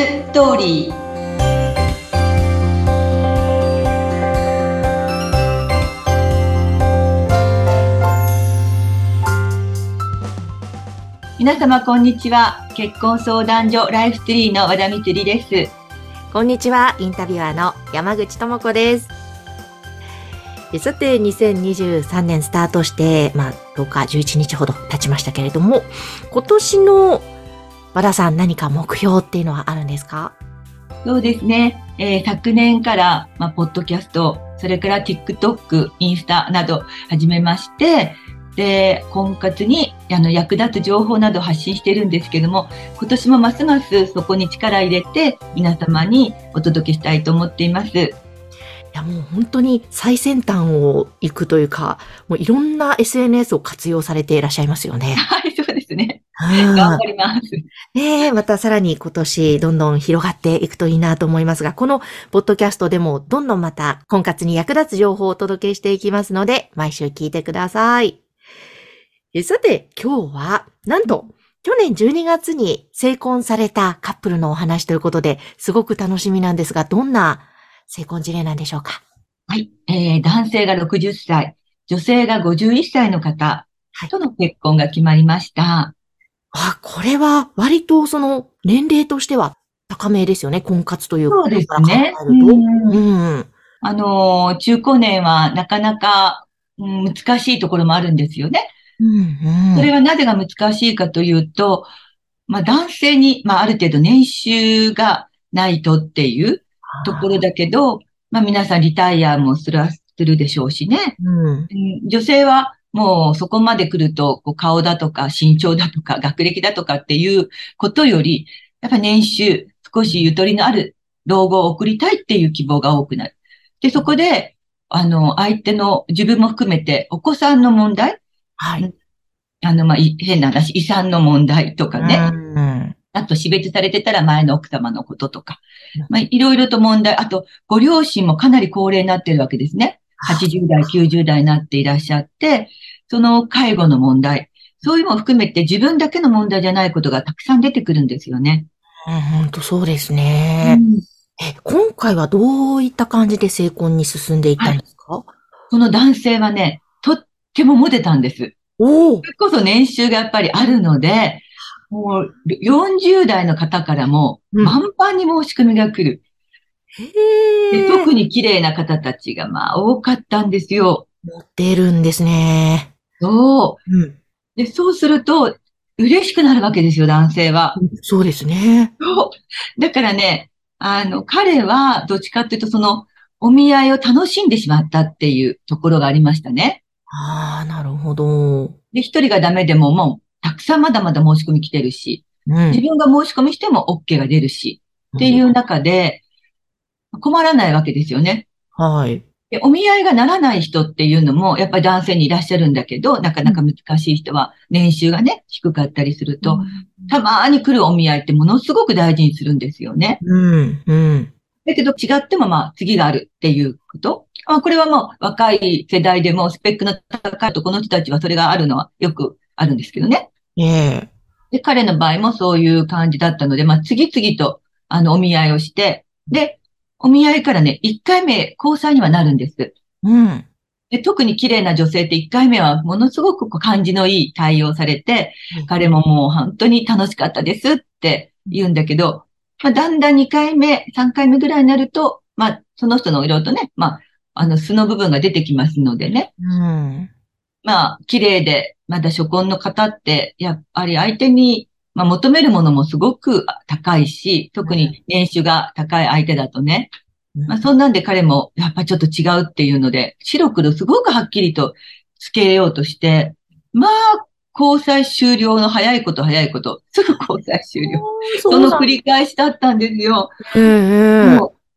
ストーリー皆様こんにちは結婚相談所ライフツリーの和田光ですこんにちはインタビュアーの山口智子ですさて2023年スタートしてまあ10日11日ほど経ちましたけれども今年の和田さん何か目標っていうのはあるんですか？そうですね、えー、昨年から、まあ、ポッドキャスト、それから TikTok、インスタなど始めまして、で、婚活にあの役立つ情報など発信してるんですけども、今年もますますそこに力入れて皆様にお届けしたいと思っています。いやもう本当に最先端を行くというか、もういろんな SNS を活用されていらっしゃいますよね。はい、そうですね。頑張ります。ねえ、またさらに今年どんどん広がっていくといいなと思いますが、このポッドキャストでもどんどんまた婚活に役立つ情報をお届けしていきますので、毎週聞いてください。さて、今日は、なんと、去年12月に成婚されたカップルのお話ということで、すごく楽しみなんですが、どんな成婚事例なんでしょうか？はい。えー、男性が60歳、女性が51歳の方との結婚が決まりました。はい、あ、これは割とその年齢としては高めですよね、婚活というそうですね。うん、うん、あの、中高年はなかなか、うん、難しいところもあるんですよね。うんうん、それはなぜが難しいかというと、まあ男性に、まあある程度年収がないとっていうところだけど、まあ皆さんリタイアもする、するでしょうしね。うん、女性はもうそこまで来ると、こう顔だとか身長だとか学歴だとかっていうことより、やっぱ年収、少しゆとりのある老後を送りたいっていう希望が多くなる。で、そこで、あの、相手の自分も含めてお子さんの問題、はい。あの、まあ、変な話、遺産の問題とかね。うん。あと、死別されてたら前の奥様のこととか。まあ、いろいろと問題。あと、ご両親もかなり高齢になってるわけですね。80代、90代になっていらっしゃって、その介護の問題。そういうのを含めて自分だけの問題じゃないことがたくさん出てくるんですよね。うん、本当そうですね。うん、え、今回はどういった感じで成婚に進んでいったんですか、はい、その男性はね、とってもモテたんです。おそれこそ年収がやっぱりあるので、もう40代の方からも満帆に申し込みが来る。うん、特に綺麗な方たちがまあ多かったんですよ。持ってるんですね。そう。うん、でそうすると、嬉しくなるわけですよ、男性は。そうですね。そう。だからね、あの、彼はどっちかっていうと、その、お見合いを楽しんでしまったっていうところがありましたね。ああ、なるほど。で、一人がダメでももう、たくさんまだまだ申し込み来てるし、うん、自分が申し込みしても OK が出るし、っていう中で、困らないわけですよね。はい。で、お見合いがならない人っていうのも、やっぱり男性にいらっしゃるんだけど、なかなか難しい人は、年収がね、低かったりすると、うん、たまに来るお見合いってものすごく大事にするんですよね。うん、うん。だけど違ってもまあ次があるっていうこと。あこれはもう若い世代でもスペックの高いとこの人たちはそれがあるのはよくあるんですけどね。ええで、彼の場合もそういう感じだったので、まあ次々とあのお見合いをして、で、お見合いからね、1回目交際にはなるんです。うん。で特に綺麗な女性って1回目はものすごく感じのいい対応されて、うん、彼ももう本当に楽しかったですって言うんだけど、まあ、だんだん2回目、3回目ぐらいになると、まあ、その人の色とね、まあ、あの、素の部分が出てきますのでね。うん。まあ、綺麗で、まだ初婚の方って、やっぱり相手に、まあ、求めるものもすごく高いし、特に年収が高い相手だとね。うん、まあ、そんなんで彼も、やっぱちょっと違うっていうので、白黒すごくはっきりとつけようとして、まあ、交際終了の早いこと早いこと、すぐ交際終了。その繰り返しだったんですよ。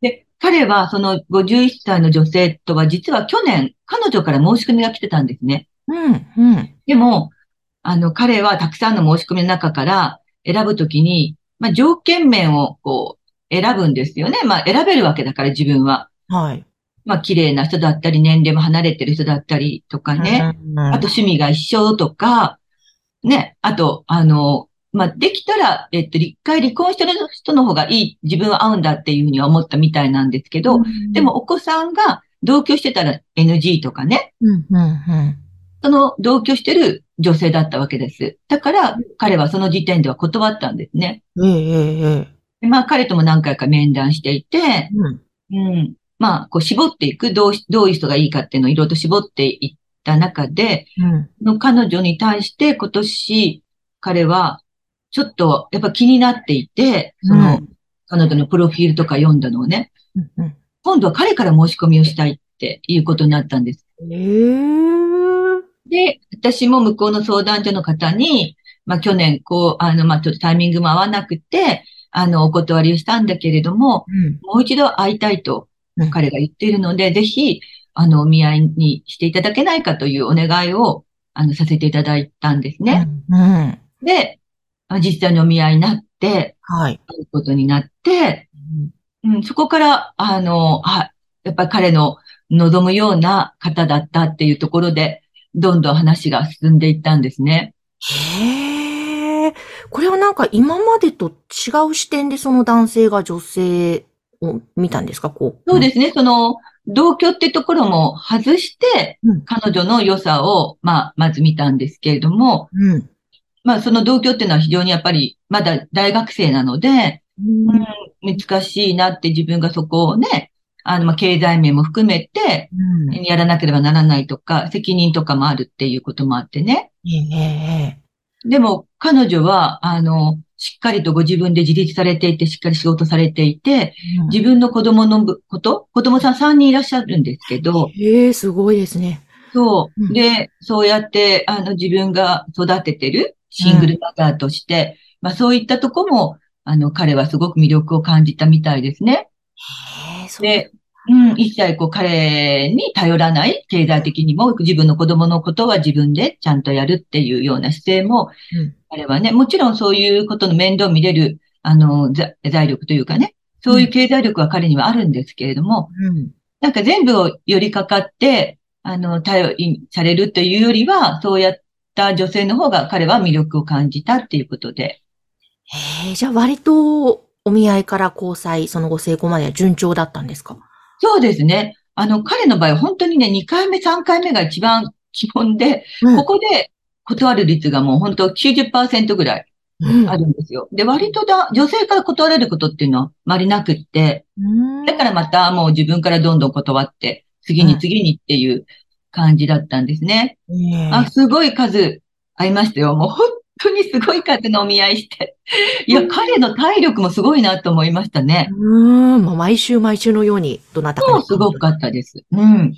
で彼はその51歳の女性とは実は去年彼女から申し込みが来てたんですね。うんうん、でも、あの彼はたくさんの申し込みの中から選ぶときに、まあ、条件面をこう選ぶんですよね。まあ選べるわけだから自分は。はい。まあ、綺麗な人だったり、年齢も離れてる人だったりとかね。あと趣味が一緒とか、ね。あと、あの、まあ、できたら、えっと、一回離婚してる人の方がいい、自分は合うんだっていうふうには思ったみたいなんですけど、うん、でもお子さんが同居してたら NG とかね、うんうんうん、その同居してる女性だったわけです。だから、彼はその時点では断ったんですね。えええまあ、彼とも何回か面談していて、うん、うん、まあ、こう絞っていく、どう、どういう人がいいかっていうのをいろいろと絞っていった中で、うん、の彼女に対して今年、彼は、ちょっと、やっぱ気になっていて、その、うん、彼女のプロフィールとか読んだのをね、うんうん、今度は彼から申し込みをしたいっていうことになったんです。で、私も向こうの相談所の方に、まあ去年、こう、あの、まあちょっとタイミングも合わなくて、あの、お断りをしたんだけれども、うん、もう一度会いたいと彼が言っているので、ぜひ、あの、お見合いにしていただけないかというお願いを、あの、させていただいたんですね。うん、で、実際にお見合いになって、はい。ということになって、うん、そこから、あの、あ、やっぱり彼の望むような方だったっていうところで、どんどん話が進んでいったんですね。へえ。これはなんか今までと違う視点でその男性が女性を見たんですか？こう。そうですね。その、同居ってところも外して、うん、彼女の良さを、まあ、まず見たんですけれども、うん、まあ、その同居っていうのは非常にやっぱり、まだ大学生なので、うん、難しいなって自分がそこをね、あの、まあ、経済面も含めて、やらなければならないとか、責任とかもあるっていうこともあってね。えー、でも、彼女は、あの、しっかりとご自分で自立されていて、しっかり仕事されていて、うん、自分の子供のこと、子供さん3人いらっしゃるんですけど。へえ、すごいですね。そう。うん、で、そうやって、あの、自分が育ててるシングルマザーとして、うん、まあそういったとこも、あの、彼はすごく魅力を感じたみたいですね。で、う。ん、一切こう彼に頼らない、経済的にも自分の子供のことは自分でちゃんとやるっていうような姿勢も、うん、彼はね、もちろんそういうことの面倒を見れる、あの、財力というかね、そういう経済力は彼にはあるんですけれども、うん、なんか全部を寄りかかって、あの、頼りされるというよりは、そうやった女性の方が彼は魅力を感じたっていうことで。へえ、じゃあ割とお見合いから交際、その後成功までは順調だったんですか？そうですね。あの、彼の場合、本当にね、2回目、3回目が一番基本で、うん、ここで断る率がもう本当90%ぐらいあるんですよ。うん、で、割とだ、女性から断れることっていうのはまりなくって、だからまたもう自分からどんどん断って、次に次にっていう感じだったんですね。うん、あ、すごい数ありましたよ。もう本当にすごい数のお見合いして。いや、彼の体力もすごいなと思いましたね。うん、もう毎週毎週のように、どなたかもうすごかったです。うん。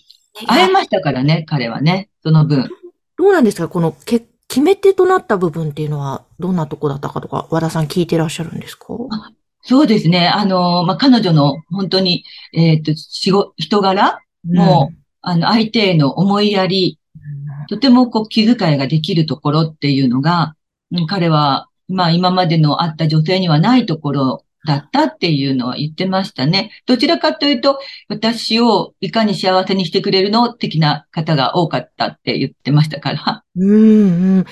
会えましたからね、彼はね、その分。どうなんですかこのけ、決め手となった部分っていうのは、どんなとこだったかとか、和田さん聞いてらっしゃるんですか？そうですね。あの、まあ、彼女の本当に、えっ、ー、と、仕事、人柄？も、うん、あの、相手への思いやり、とてもこう気遣いができるところっていうのが、彼は、まあ今までの会った女性にはないところだったっていうのは言ってましたね。どちらかというと、私をいかに幸せにしてくれるの的な方が多かったって言ってましたから。うんうん。うん、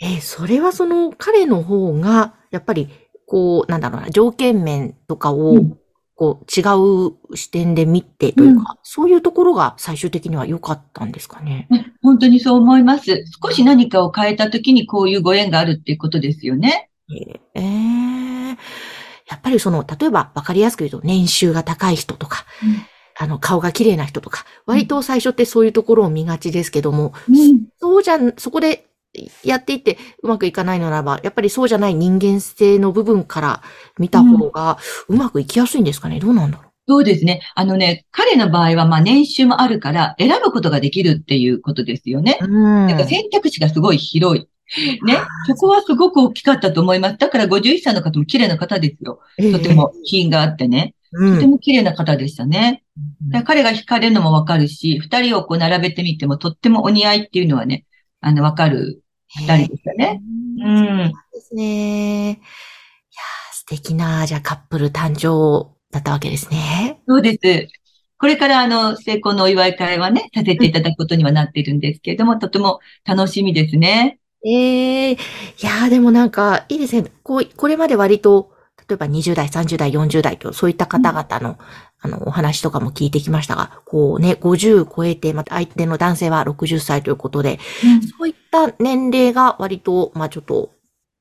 えー、それはその彼の方が、やっぱり、こう、なんだろうな、条件面とかをこう、違う視点で見てというか、うん、そういうところが最終的には良かったんですかね。本当にそう思います。少し何かを変えたときにこういうご縁があるっていうことですよね。ええー、やっぱりその、例えば分かりやすく言うと年収が高い人とか、うん、あの、顔が綺麗な人とか、割と最初ってそういうところを見がちですけども、うん、そうじゃん、そこでやっていってうまくいかないならば、やっぱりそうじゃない人間性の部分から見た方がうまくいきやすいんですかね、うん、どうなんだろう？そうですね。あのね、彼の場合は、まあ年収もあるから選ぶことができるっていうことですよね。うん。だから選択肢がすごい広い。ね？そこはすごく大きかったと思います。だから51歳の方も綺麗な方ですよ。とても品があってね。とても綺麗な方でしたね。うん、彼が惹かれるのもわかるし、二人をこう並べてみてもとってもお似合いっていうのはね、あの、わかる二人でしたね。うん。そうですね。いや素敵な、じゃあカップル誕生だったわけですね。そうです。これからあの、成功のお祝い会はね、させていただくことにはなっているんですけれども、とても楽しみですね。ええー、いやーでもなんか、いいですね。こう、これまで割と、例えば20代、30代、40代と、そういった方々の、うん、あの、お話とかも聞いてきましたが、こうね、50超えて、また相手の男性は60歳ということで、うん、そういった年齢が割と、まあちょっと、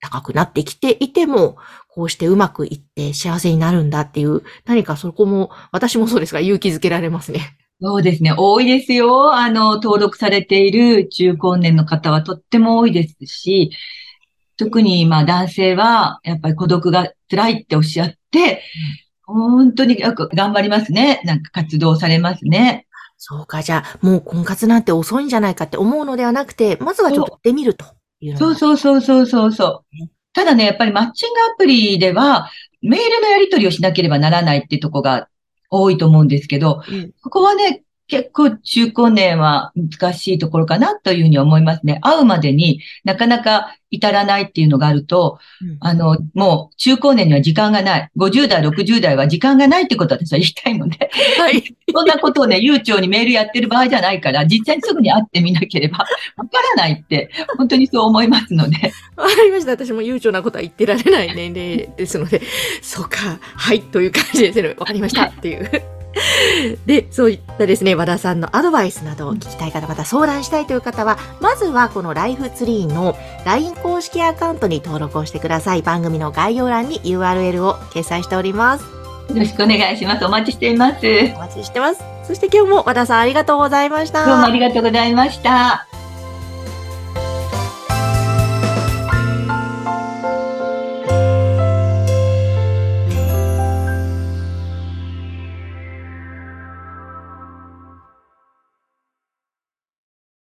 高くなってきていても、こうしてうまくいって幸せになるんだっていう、何かそこも、私もそうですが、勇気づけられますね。そうですね。多いですよ。あの、登録されている中高年の方はとっても多いですし、特に、まあ男性は、やっぱり孤独が辛いっておっしゃって、本当によく頑張りますね。なんか活動されますね。そうか、じゃあ、もう婚活なんて遅いんじゃないかって思うのではなくて、まずはちょっと行ってみるというそうそうそうそうそうそう。ただね、やっぱりマッチングアプリでは、メールのやり取りをしなければならないってとこが多いと思うんですけど、うん、ここはね、結構中高年は難しいところかなというふうに思いますね。会うまでになかなか至らないっていうのがあると、うん、あの、もう中高年には時間がない。50代、60代は時間がないってことは私は言いたいので。はい。そんなことをね、悠長にメールやってる場合じゃないから、実際にすぐに会ってみなければわからないって、本当にそう思いますので。わかりました。私も悠長なことは言ってられない年齢ですので、そうか、はい、という感じですね。わかりましたっていう。で、そういったですね、和田さんのアドバイスなどを聞きたい方、また相談したいという方は、まずはこのライフツリーの LINE 公式アカウントに登録をしてください。番組の概要欄に URL を掲載しております。よろしくお願いします。お待ちしています。お待ちしてます。そして今日も和田さんありがとうございました。どうもありがとうございました。